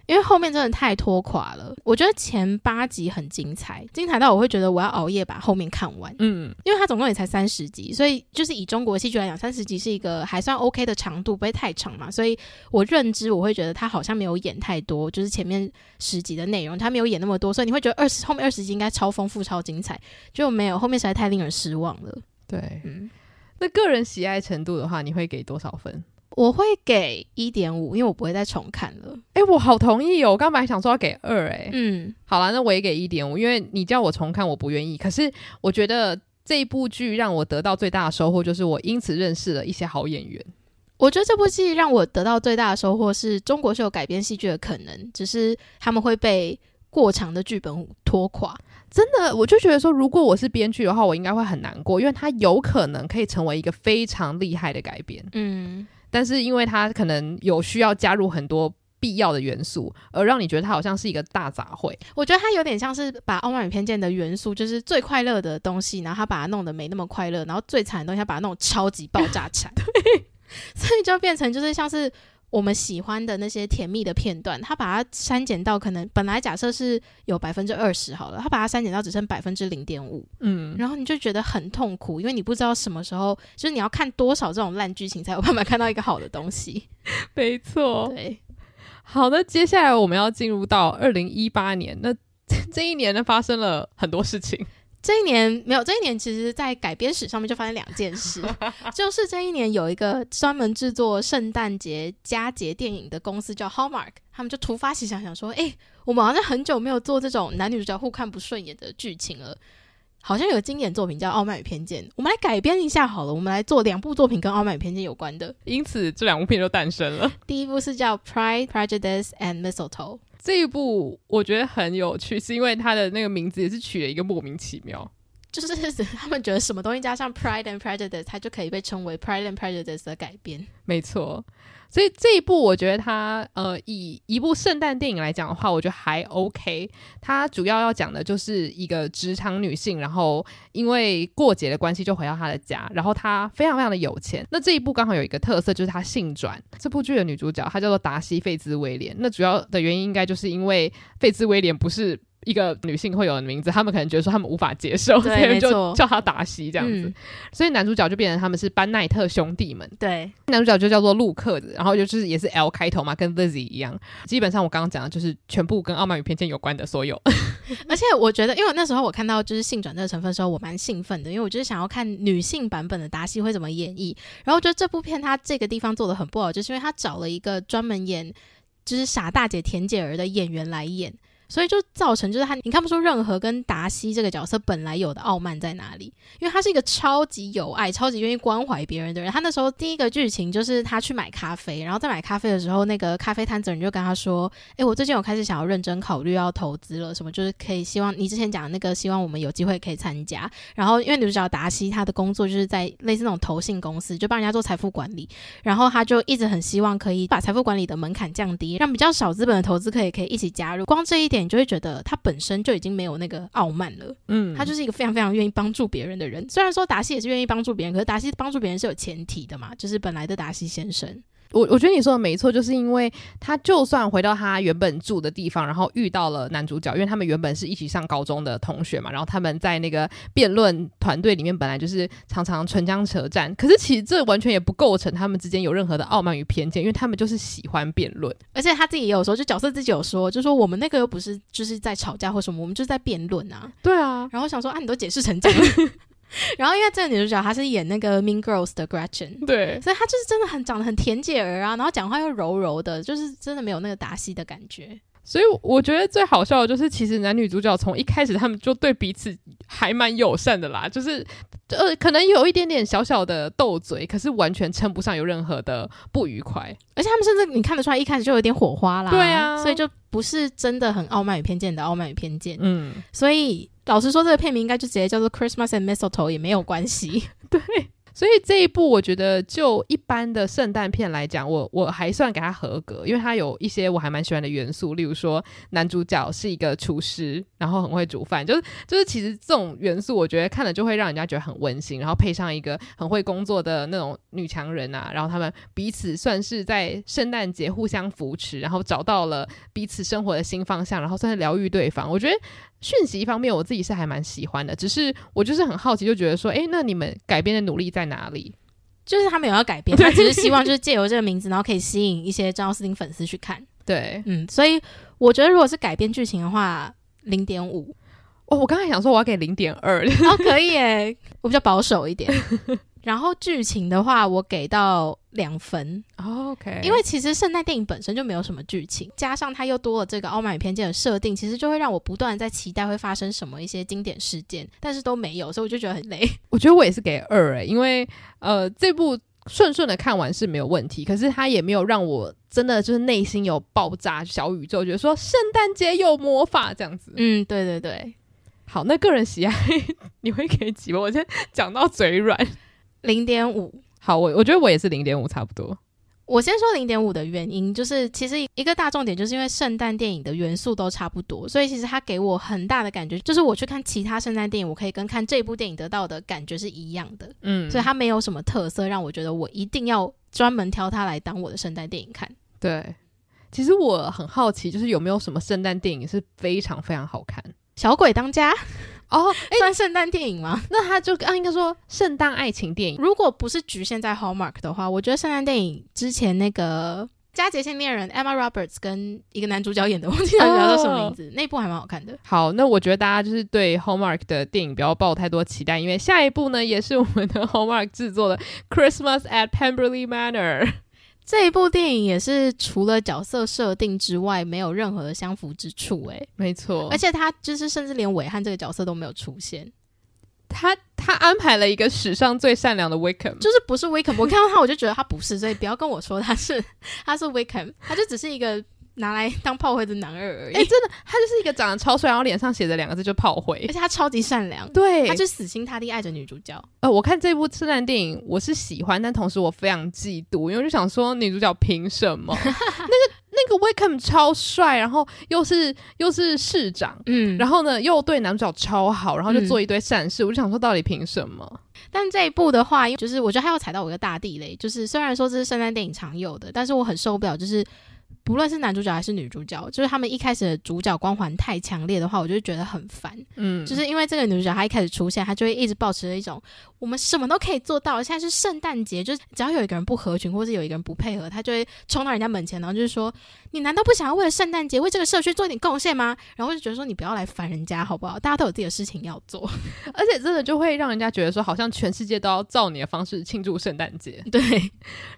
因为后面真的太拖垮了，我觉得前八集很精彩，精彩到我会觉得我要熬夜把后面看完。嗯，因为它总共也才三十集，所以就是以中国戏剧来讲，三十集是一个还算 OK 的长度，不会太长嘛。所以我认知我会觉得他好像没有演太多，就是前面十集的内容他没有演那么多，所以你会觉得二十后面二十集应该超丰富、超精彩，就没有后面实在太令人失望了。对，嗯，那个人喜爱程度的话，你会给多少分？我会给一点五，因为我不会再重看了。哎、欸，我好同意哦！我刚本来想说要给二，哎，嗯，好了，那我也给一点五，因为你叫我重看，我不愿意。可是我觉得这一部剧让我得到最大的收获，就是我因此认识了一些好演员。我觉得这部戏让我得到最大的收获是中国是有改编戏剧的可能，只是他们会被过长的剧本拖垮。真的，我就觉得说，如果我是编剧的话，我应该会很难过，因为它有可能可以成为一个非常厉害的改编。嗯。但是因为它可能有需要加入很多必要的元素，而让你觉得它好像是一个大杂烩。我觉得它有点像是把《傲慢与偏见》的元素，就是最快乐的东西，然后他把它弄得没那么快乐，然后最惨的东西他把它弄超级爆炸惨。[laughs] [laughs] 对，所以就变成就是像是我们喜欢的那些甜蜜的片段，他把它删减到可能本来假设是有百分之二十好了，他把它删减到只剩百分之零点五，嗯，然后你就觉得很痛苦，因为你不知道什么时候，就是你要看多少这种烂剧情才有办法看到一个好的东西。[laughs] 没错，对。好的，接下来我们要进入到二零一八年，那 [laughs] 这一年呢发生了很多事情。这一年没有，这一年其实，在改编史上面就发生两件事，[laughs] 就是这一年有一个专门制作圣诞节佳节电影的公司叫 Hallmark，他们就突发奇想，想说，哎，我们好像很久没有做这种男女主角互看不顺眼的剧情了，好像有个经典作品叫《傲慢与偏见》，我们来改编一下好了，我们来做两部作品跟傲慢与偏见有关的，因此这两部片就诞生了。第一部是叫《Pride, Prejudice and Mistletoe》。这一部我觉得很有趣，是因为它的那个名字也是取了一个莫名其妙，就是 [laughs] 他们觉得什么东西加上 Pride and Prejudice，它就可以被称为 Pride and Prejudice 的改编。没错。所以这一部我觉得它呃，以一部圣诞电影来讲的话，我觉得还 OK。它主要要讲的就是一个职场女性，然后因为过节的关系就回到她的家，然后她非常非常的有钱。那这一部刚好有一个特色，就是她性转。这部剧的女主角她叫做达西·费兹威廉。那主要的原因应该就是因为费兹威廉不是。一个女性会有的名字，他们可能觉得说他们无法接受，所以就叫他达西这样子。嗯、所以男主角就变成他们是班奈特兄弟们。对，男主角就叫做陆克子，然后就是也是 L 开头嘛，跟 Lizzie 一样。基本上我刚刚讲的就是全部跟《傲慢与偏见》有关的所有。[laughs] 而且我觉得，因为那时候我看到就是性转这个成分的时候，我蛮兴奋的，因为我就是想要看女性版本的达西会怎么演绎。然后我觉得这部片它这个地方做的很不好，就是因为他找了一个专门演就是傻大姐、田姐儿的演员来演。所以就造成就是他，你看不出任何跟达西这个角色本来有的傲慢在哪里，因为他是一个超级有爱、超级愿意关怀别人的人。他那时候第一个剧情就是他去买咖啡，然后在买咖啡的时候，那个咖啡摊子人就跟他说：“诶，我最近有开始想要认真考虑要投资了，什么就是可以希望你之前讲的那个，希望我们有机会可以参加。”然后因为女主角达西她的工作就是在类似那种投信公司，就帮人家做财富管理，然后他就一直很希望可以把财富管理的门槛降低，让比较少资本的投资可以可以一起加入。光这一。你就会觉得他本身就已经没有那个傲慢了，嗯，他就是一个非常非常愿意帮助别人的人。虽然说达西也是愿意帮助别人，可是达西帮助别人是有前提的嘛，就是本来的达西先生。我我觉得你说的没错，就是因为他就算回到他原本住的地方，然后遇到了男主角，因为他们原本是一起上高中的同学嘛，然后他们在那个辩论团队里面本来就是常常唇枪舌战，可是其实这完全也不构成他们之间有任何的傲慢与偏见，因为他们就是喜欢辩论，而且他自己也有说，就角色自己有说，就说我们那个又不是就是在吵架或什么，我们就是在辩论啊，对啊，然后想说啊，你都解释成这样。[laughs] [laughs] 然后，因为这个女主角她是演那个《Mean Girls》的 Gretchen，对，所以她就是真的很长得很甜姐儿啊，然后讲话又柔柔的，就是真的没有那个达西的感觉。所以我觉得最好笑的就是，其实男女主角从一开始他们就对彼此还蛮友善的啦，就是呃，可能有一点点小小的斗嘴，可是完全称不上有任何的不愉快。而且他们甚至你看得出来，一开始就有点火花啦。对啊，所以就不是真的很傲慢与偏见的傲慢与偏见。嗯，所以。老实说，这个片名应该就直接叫做《Christmas and Mistletoe》也没有关系。[laughs] 对，所以这一部我觉得就一般的圣诞片来讲，我我还算给他合格，因为它有一些我还蛮喜欢的元素，例如说男主角是一个厨师，然后很会煮饭，就是就是其实这种元素，我觉得看了就会让人家觉得很温馨，然后配上一个很会工作的那种女强人啊，然后他们彼此算是在圣诞节互相扶持，然后找到了彼此生活的新方向，然后算是疗愈对方，我觉得。讯息方面，我自己是还蛮喜欢的，只是我就是很好奇，就觉得说，哎，那你们改编的努力在哪里？就是他们有要改编，[laughs] 他只是希望就是借由这个名字，然后可以吸引一些张奥斯汀粉丝去看。对，嗯，所以我觉得如果是改编剧情的话，零点五。哦，我刚才想说我要给零点二，哦，可以诶，我比较保守一点。[laughs] 然后剧情的话，我给到两分。Oh, OK，因为其实圣诞电影本身就没有什么剧情，加上它又多了这个傲慢与偏见的设定，其实就会让我不断在期待会发生什么一些经典事件，但是都没有，所以我就觉得很累。[laughs] 我觉得我也是给二诶，因为呃这部顺顺的看完是没有问题，可是它也没有让我真的就是内心有爆炸小宇宙，觉得说圣诞节有魔法这样子。嗯，对对对。好，那个人喜爱 [laughs] 你会给几分？我先讲到嘴软。零点五，好，我我觉得我也是零点五，差不多。我先说零点五的原因，就是其实一个大重点，就是因为圣诞电影的元素都差不多，所以其实它给我很大的感觉，就是我去看其他圣诞电影，我可以跟看这部电影得到的感觉是一样的。嗯，所以它没有什么特色让我觉得我一定要专门挑它来当我的圣诞电影看。对，其实我很好奇，就是有没有什么圣诞电影是非常非常好看？小鬼当家哦，[laughs] 算圣诞电影吗？那他就啊，应该说圣诞爱情电影。如果不是局限在 Hallmark 的话，我觉得圣诞电影之前那个。佳节性恋人 Emma Roberts 跟一个男主角演的，我记他叫什么名字，那、oh. 部还蛮好看的。好，那我觉得大家就是对 Hallmark 的电影不要抱太多期待，因为下一部呢也是我们的 Hallmark 制作的 Christmas at Pemberley Manor。这一部电影也是除了角色设定之外，没有任何的相符之处。诶，没错，而且他就是甚至连伟汉这个角色都没有出现。他他安排了一个史上最善良的 Wickham，就是不是 Wickham，我看到他我就觉得他不是，所以不要跟我说他是他是 Wickham，他就只是一个拿来当炮灰的男二而已。哎、欸，真的，他就是一个长得超帅，然后脸上写着两个字就炮灰，而且他超级善良，对，他就死心塌地爱着女主角。呃，我看这部圣诞电影我是喜欢，但同时我非常嫉妒，因为我就想说女主角凭什么 [laughs] 那个。那个 Wickham 超帅，然后又是又是市长，嗯，然后呢又对男主角超好，然后就做一堆善事，嗯、我就想说到底凭什么？但这一部的话，就是我觉得他要踩到我一个大地雷，就是虽然说这是圣诞电影常有的，但是我很受不了，就是。不论是男主角还是女主角，就是他们一开始的主角光环太强烈的话，我就觉得很烦。嗯，就是因为这个女主角她一开始出现，她就会一直保持着一种我们什么都可以做到。现在是圣诞节，就是只要有一个人不合群，或是有一个人不配合，她就会冲到人家门前，然后就是说：“你难道不想要为了圣诞节为这个社区做一点贡献吗？”然后就觉得说：“你不要来烦人家好不好？大家都有自己的事情要做。[laughs] ”而且真的就会让人家觉得说，好像全世界都要照你的方式庆祝圣诞节。对。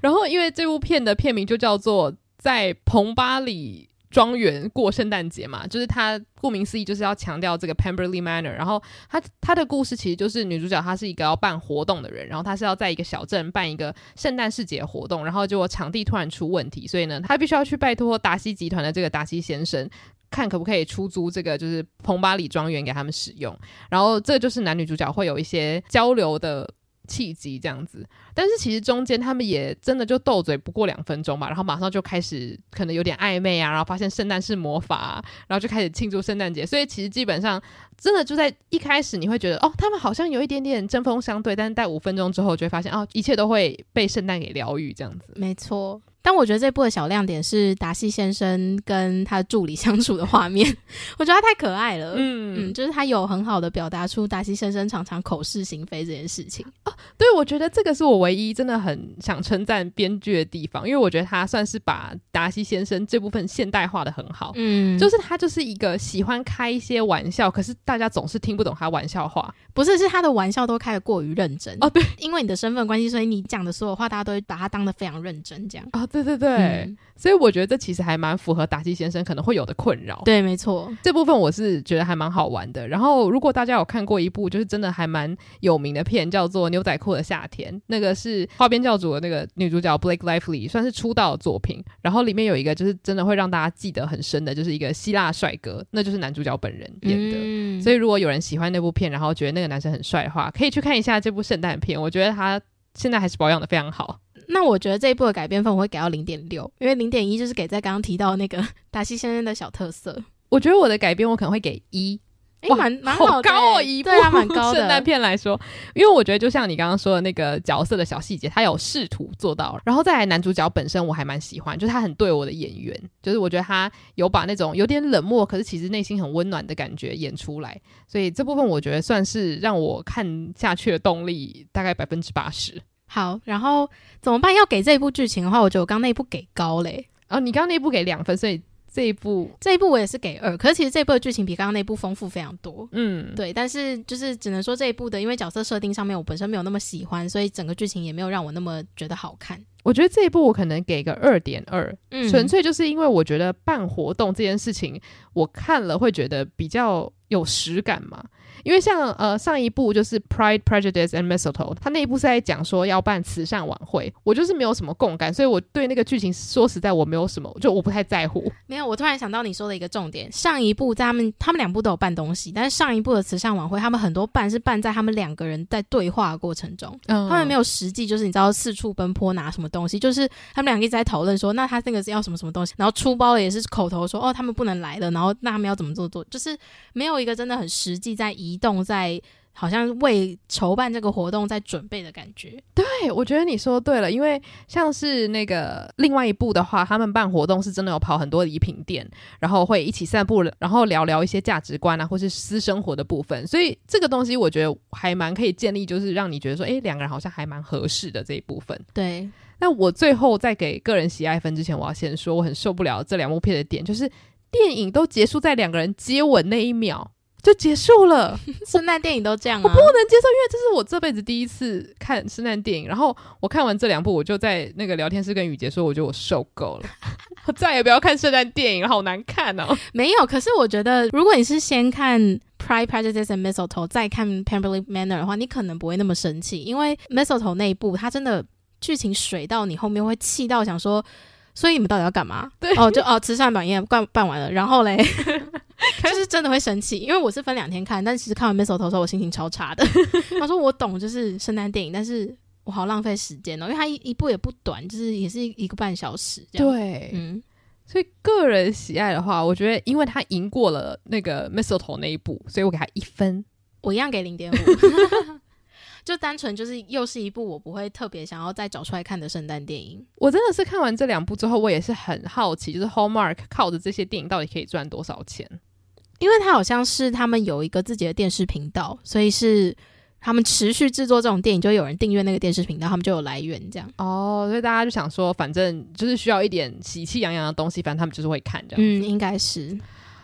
然后因为这部片的片名就叫做。在彭巴里庄园过圣诞节嘛，就是他顾名思义就是要强调这个 Pemberley Manor。然后他他的故事其实就是女主角她是一个要办活动的人，然后她是要在一个小镇办一个圣诞市节活动，然后结果场地突然出问题，所以呢，她必须要去拜托达西集团的这个达西先生，看可不可以出租这个就是彭巴里庄园给他们使用。然后这就是男女主角会有一些交流的。契机这样子，但是其实中间他们也真的就斗嘴不过两分钟吧，然后马上就开始可能有点暧昧啊，然后发现圣诞是魔法，然后就开始庆祝圣诞节。所以其实基本上真的就在一开始你会觉得哦，他们好像有一点点针锋相对，但是在五分钟之后就会发现哦，一切都会被圣诞给疗愈这样子。没错。但我觉得这部的小亮点是达西先生跟他的助理相处的画面，我觉得他太可爱了。嗯嗯，就是他有很好的表达出达西先生常常口是心非这件事情。哦，对，我觉得这个是我唯一真的很想称赞编剧的地方，因为我觉得他算是把达西先生这部分现代化的很好。嗯，就是他就是一个喜欢开一些玩笑，可是大家总是听不懂他玩笑话。不是，是他的玩笑都开的过于认真。哦，对，因为你的身份关系，所以你讲的所有话，大家都会把他当得非常认真，这样。啊、哦。对对对，嗯、所以我觉得这其实还蛮符合达西先生可能会有的困扰。对，没错，这部分我是觉得还蛮好玩的。然后，如果大家有看过一部就是真的还蛮有名的片，叫做《牛仔裤的夏天》，那个是花边教主的那个女主角 Blake Lively 算是出道的作品。然后里面有一个就是真的会让大家记得很深的，就是一个希腊帅哥，那就是男主角本人演的。嗯、所以如果有人喜欢那部片，然后觉得那个男生很帅的话，可以去看一下这部圣诞片。我觉得他现在还是保养的非常好。那我觉得这一部的改编分我会给到零点六，因为零点一就是给在刚刚提到的那个 [laughs] 达西先生的小特色。我觉得我的改编我可能会给一，欸、哇，蛮蛮好，好高哦，一部蛮高的圣诞片来说，因为我觉得就像你刚刚说的那个角色的小细节，他有试图做到，然后再来男主角本身我还蛮喜欢，就是他很对我的演员，就是我觉得他有把那种有点冷漠，可是其实内心很温暖的感觉演出来，所以这部分我觉得算是让我看下去的动力大概百分之八十。好，然后怎么办？要给这一部剧情的话，我觉得我刚刚那一部给高嘞。哦，你刚刚那一部给两分，所以这一部这一部我也是给二。可是其实这一部的剧情比刚刚那一部丰富非常多。嗯，对。但是就是只能说这一部的，因为角色设定上面我本身没有那么喜欢，所以整个剧情也没有让我那么觉得好看。我觉得这一部我可能给个二点二，纯粹就是因为我觉得办活动这件事情，我看了会觉得比较有实感嘛。因为像呃上一部就是《Pride, Prejudice and Mistletoe》，他那一部是在讲说要办慈善晚会，我就是没有什么共感，所以我对那个剧情说实在我没有什么，就我不太在乎。没有，我突然想到你说的一个重点，上一部在他们他们两部都有办东西，但是上一部的慈善晚会，他们很多办是办在他们两个人在对话的过程中，嗯，他们没有实际就是你知道四处奔波拿什么东西，就是他们两个一直在讨论说，那他那个是要什么什么东西，然后出包的也是口头说哦他们不能来了，然后那他们要怎么做做，就是没有一个真的很实际在移动在。好像为筹办这个活动在准备的感觉。对，我觉得你说对了，因为像是那个另外一部的话，他们办活动是真的有跑很多礼品店，然后会一起散步，然后聊聊一些价值观啊，或是私生活的部分。所以这个东西我觉得还蛮可以建立，就是让你觉得说，哎，两个人好像还蛮合适的这一部分。对。那我最后在给个人喜爱分之前，我要先说，我很受不了这两部片的点，就是电影都结束在两个人接吻那一秒。就结束了，[laughs] 圣诞电影都这样，我不能接受，因为这是我这辈子第一次看圣诞电影。然后我看完这两部，我就在那个聊天室跟雨洁说，我觉得我受够了，我 [laughs] 再也不要看圣诞电影，好难看哦。没有，可是我觉得，如果你是先看《Pride, Prejudice and Mistletoe》再看《Pemberley Manor》的话，你可能不会那么生气，因为《Mistletoe》那一部它真的剧情水到你后面会气到想说，所以你们到底要干嘛？对哦，就哦，慈善晚宴办办完了，然后嘞。[laughs] [laughs] 就是真的会生气，因为我是分两天看，但其实看完《Mistletoe》的时候，我心情超差的。[laughs] 他说我懂，就是圣诞电影，但是我好浪费时间哦，因为它一一部也不短，就是也是一个半小时这样。对，嗯，所以个人喜爱的话，我觉得因为他赢过了那个《Mistletoe》那一部，所以我给他一分，我一样给零点五。[laughs] 就单纯就是又是一部我不会特别想要再找出来看的圣诞电影。我真的是看完这两部之后，我也是很好奇，就是 Hallmark 靠着这些电影到底可以赚多少钱？因为他好像是他们有一个自己的电视频道，所以是他们持续制作这种电影，就有人订阅那个电视频道，他们就有来源这样。哦，所以大家就想说，反正就是需要一点喜气洋洋的东西，反正他们就是会看这样。嗯，应该是。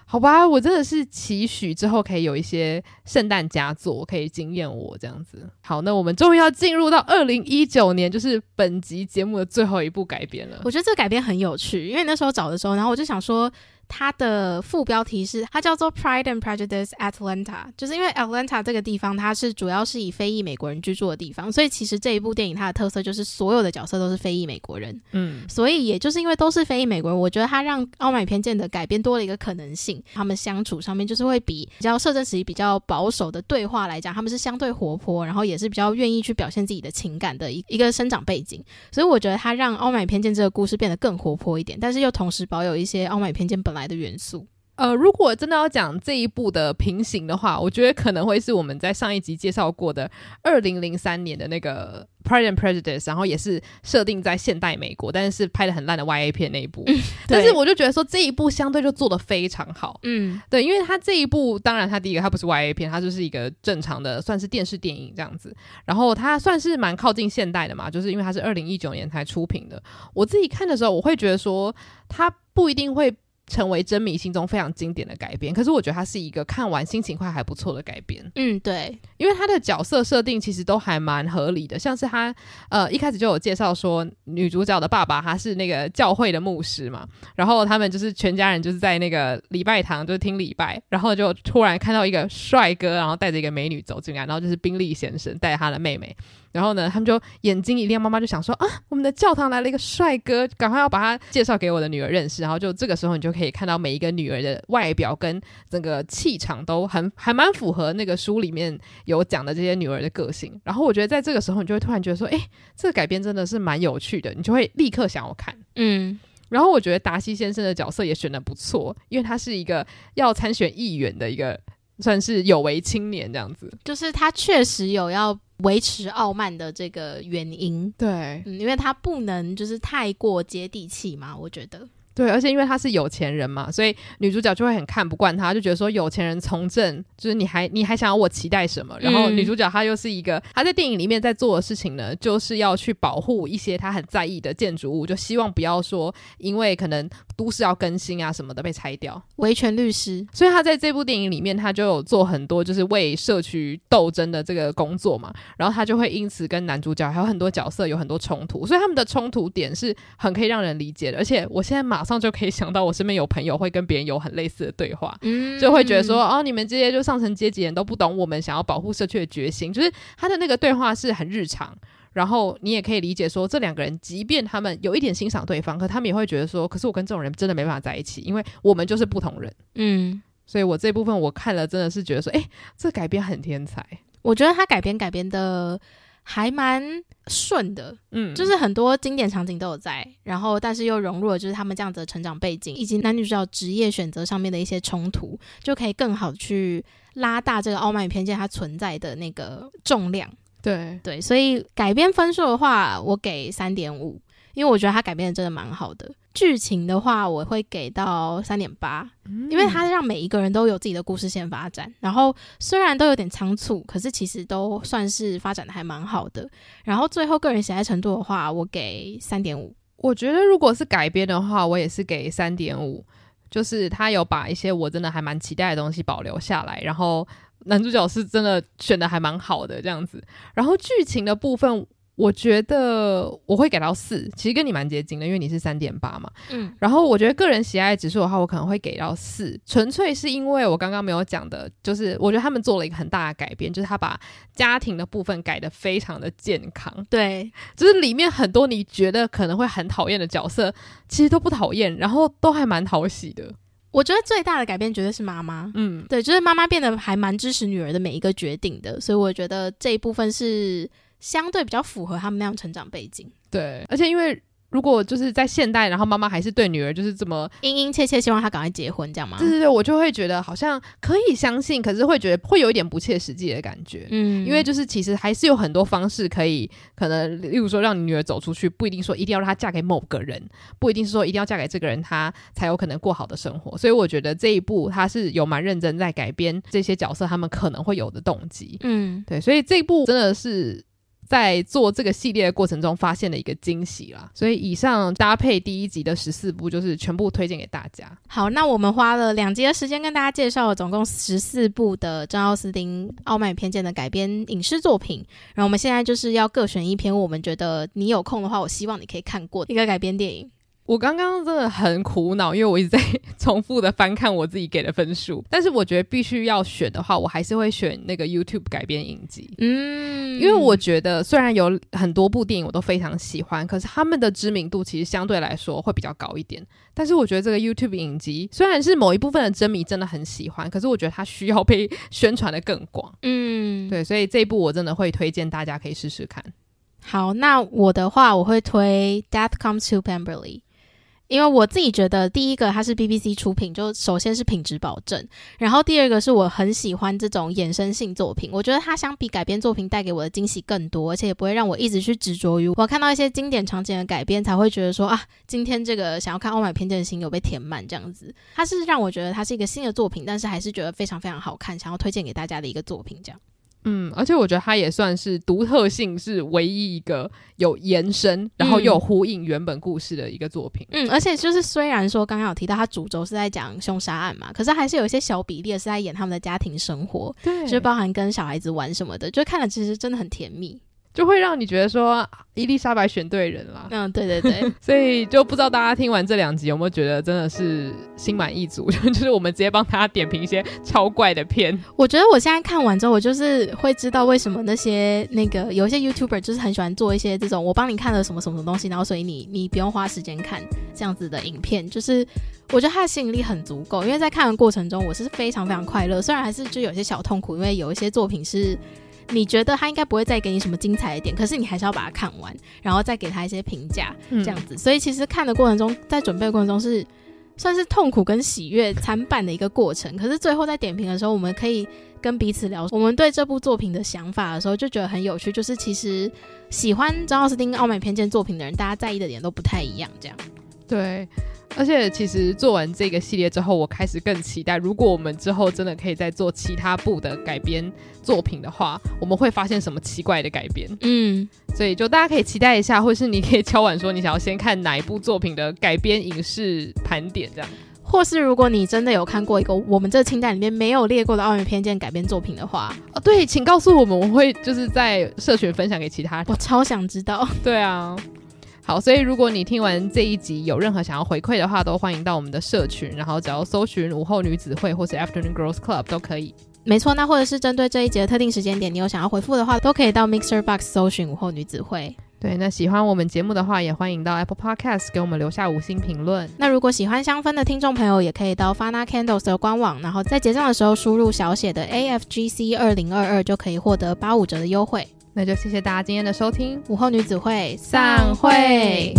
好吧，我真的是期许之后可以有一些圣诞佳作可以惊艳我这样子。好，那我们终于要进入到二零一九年，就是本集节目的最后一部改编了。我觉得这个改编很有趣，因为那时候找的时候，然后我就想说。它的副标题是它叫做《Pride and Prejudice Atlanta》，就是因为 Atlanta 这个地方它是主要是以非裔美国人居住的地方，所以其实这一部电影它的特色就是所有的角色都是非裔美国人。嗯，所以也就是因为都是非裔美国人，我觉得它让《傲慢与偏见》的改编多了一个可能性。他们相处上面就是会比比较摄政时期比较保守的对话来讲，他们是相对活泼，然后也是比较愿意去表现自己的情感的一一个生长背景。所以我觉得它让《傲慢与偏见》这个故事变得更活泼一点，但是又同时保有一些《傲慢与偏见》本来的元素。呃，如果真的要讲这一部的平行的话，我觉得可能会是我们在上一集介绍过的二零零三年的那个《Pride and Prejudice》，然后也是设定在现代美国，但是拍的很烂的 YA 片那一部。嗯、[laughs] 但是我就觉得说这一部相对就做的非常好。嗯，对，因为它这一部当然它第一个它不是 YA 片，它就是一个正常的算是电视电影这样子。然后它算是蛮靠近现代的嘛，就是因为它是二零一九年才出品的。我自己看的时候，我会觉得说它不一定会。成为真迷心中非常经典的改编，可是我觉得它是一个看完心情会还不错的改编。嗯，对，因为它的角色设定其实都还蛮合理的，像是他呃一开始就有介绍说女主角的爸爸他是那个教会的牧师嘛，然后他们就是全家人就是在那个礼拜堂就是听礼拜，然后就突然看到一个帅哥，然后带着一个美女走进来，然后就是宾利先生带着他的妹妹。然后呢，他们就眼睛一亮，妈妈就想说啊，我们的教堂来了一个帅哥，赶快要把他介绍给我的女儿认识。然后就这个时候，你就可以看到每一个女儿的外表跟整个气场都很还蛮符合那个书里面有讲的这些女儿的个性。然后我觉得在这个时候，你就会突然觉得说，哎，这个改编真的是蛮有趣的，你就会立刻想要看。嗯，然后我觉得达西先生的角色也选的不错，因为他是一个要参选议员的一个算是有为青年这样子，就是他确实有要。维持傲慢的这个原因，对，嗯，因为他不能就是太过接地气嘛，我觉得。对，而且因为他是有钱人嘛，所以女主角就会很看不惯他，就觉得说有钱人从政，就是你还你还想要我期待什么？然后女主角她又是一个，她在电影里面在做的事情呢，就是要去保护一些她很在意的建筑物，就希望不要说因为可能都市要更新啊什么的被拆掉。维权律师，所以她在这部电影里面，她就有做很多就是为社区斗争的这个工作嘛，然后她就会因此跟男主角还有很多角色有很多冲突，所以他们的冲突点是很可以让人理解的。而且我现在马。马上就可以想到，我身边有朋友会跟别人有很类似的对话，嗯，就会觉得说，哦，你们这些就上层阶级人都不懂我们想要保护社区的决心，就是他的那个对话是很日常，然后你也可以理解说，这两个人即便他们有一点欣赏对方，可他们也会觉得说，可是我跟这种人真的没办法在一起，因为我们就是不同人，嗯，所以我这部分我看了真的是觉得说，哎，这改编很天才，我觉得他改编改编的还蛮顺的，嗯，就是很多经典场景都有在，然后但是又融入了就是他们这样子的成长背景，以及男女主角职业选择上面的一些冲突，就可以更好去拉大这个《傲慢与偏见》它存在的那个重量。对对，所以改编分数的话，我给三点五。因为我觉得他改编的真的蛮好的，剧情的话我会给到三点八，因为他让每一个人都有自己的故事线发展，然后虽然都有点仓促，可是其实都算是发展的还蛮好的。然后最后个人喜爱程度的话，我给三点五。我觉得如果是改编的话，我也是给三点五，就是他有把一些我真的还蛮期待的东西保留下来，然后男主角是真的选的还蛮好的这样子，然后剧情的部分。我觉得我会给到四，其实跟你蛮接近的，因为你是三点八嘛。嗯，然后我觉得个人喜爱指数的话，我可能会给到四，纯粹是因为我刚刚没有讲的，就是我觉得他们做了一个很大的改变，就是他把家庭的部分改得非常的健康。对，就是里面很多你觉得可能会很讨厌的角色，其实都不讨厌，然后都还蛮讨喜的。我觉得最大的改变绝对是妈妈。嗯，对，就是妈妈变得还蛮支持女儿的每一个决定的，所以我觉得这一部分是。相对比较符合他们那样成长背景，对，而且因为如果就是在现代，然后妈妈还是对女儿就是这么殷殷切切希望她赶快结婚，这样吗？对对对，我就会觉得好像可以相信，可是会觉得会有一点不切实际的感觉，嗯，因为就是其实还是有很多方式可以，可能例如说让你女儿走出去，不一定说一定要让她嫁给某个人，不一定是说一定要嫁给这个人，她才有可能过好的生活。所以我觉得这一步他是有蛮认真在改编这些角色他们可能会有的动机，嗯，对，所以这一部真的是。在做这个系列的过程中，发现了一个惊喜啦，所以以上搭配第一集的十四部，就是全部推荐给大家。好，那我们花了两集的时间跟大家介绍了总共十四部的张奥斯汀《傲慢与偏见》的改编影视作品，然后我们现在就是要各选一篇，我们觉得你有空的话，我希望你可以看过一个改编电影。我刚刚真的很苦恼，因为我一直在 [laughs] 重复的翻看我自己给的分数。但是我觉得必须要选的话，我还是会选那个 YouTube 改编影集。嗯，因为我觉得虽然有很多部电影我都非常喜欢，可是他们的知名度其实相对来说会比较高一点。但是我觉得这个 YouTube 影集虽然是某一部分的真迷真的很喜欢，可是我觉得它需要被宣传的更广。嗯，对，所以这一部我真的会推荐大家可以试试看。好，那我的话我会推 Death Comes to Pemberley。因为我自己觉得，第一个它是 BBC 出品，就首先是品质保证，然后第二个是我很喜欢这种衍生性作品，我觉得它相比改编作品带给我的惊喜更多，而且也不会让我一直去执着于我看到一些经典场景的改编才会觉得说啊，今天这个想要看《傲慢与偏见》的心有被填满这样子。它是让我觉得它是一个新的作品，但是还是觉得非常非常好看，想要推荐给大家的一个作品这样。嗯，而且我觉得它也算是独特性是唯一一个有延伸，然后又有呼应原本故事的一个作品。嗯，而且就是虽然说刚刚有提到它主轴是在讲凶杀案嘛，可是还是有一些小比例是在演他们的家庭生活，对，就是包含跟小孩子玩什么的，就看了其实真的很甜蜜。就会让你觉得说伊丽莎白选对人了。嗯，对对对，[laughs] 所以就不知道大家听完这两集有没有觉得真的是心满意足？[laughs] 就是我们直接帮大家点评一些超怪的片。我觉得我现在看完之后，我就是会知道为什么那些那个有一些 YouTuber 就是很喜欢做一些这种我帮你看了什么什么东西，然后所以你你不用花时间看这样子的影片。就是我觉得它的吸引力很足够，因为在看的过程中我是非常非常快乐，虽然还是就有些小痛苦，因为有一些作品是。你觉得他应该不会再给你什么精彩的点，可是你还是要把它看完，然后再给他一些评价，这样子。嗯、所以其实看的过程中，在准备的过程中是算是痛苦跟喜悦参半的一个过程。可是最后在点评的时候，我们可以跟彼此聊我们对这部作品的想法的时候，就觉得很有趣。就是其实喜欢张奥斯汀《傲慢偏见》作品的人，大家在意的点都不太一样，这样。对。而且其实做完这个系列之后，我开始更期待，如果我们之后真的可以再做其他部的改编作品的话，我们会发现什么奇怪的改编？嗯，所以就大家可以期待一下，或是你可以敲碗说你想要先看哪一部作品的改编影视盘点这样，或是如果你真的有看过一个我们这清单里面没有列过的《奥运偏见》改编作品的话，哦，对，请告诉我们，我会就是在社群分享给其他人。我超想知道。对啊。好，所以如果你听完这一集有任何想要回馈的话，都欢迎到我们的社群，然后只要搜寻午后女子会或是 Afternoon Girls Club 都可以。没错，那或者是针对这一集的特定时间点，你有想要回复的话，都可以到 Mixer Box 搜寻午后女子会。对，那喜欢我们节目的话，也欢迎到 Apple Podcast 给我们留下五星评论。那如果喜欢香氛的听众朋友，也可以到 Fana Candles 的官网，然后在结账的时候输入小写的 AFGC 二零二二，就可以获得八五折的优惠。那就谢谢大家今天的收听，午后女子会散会。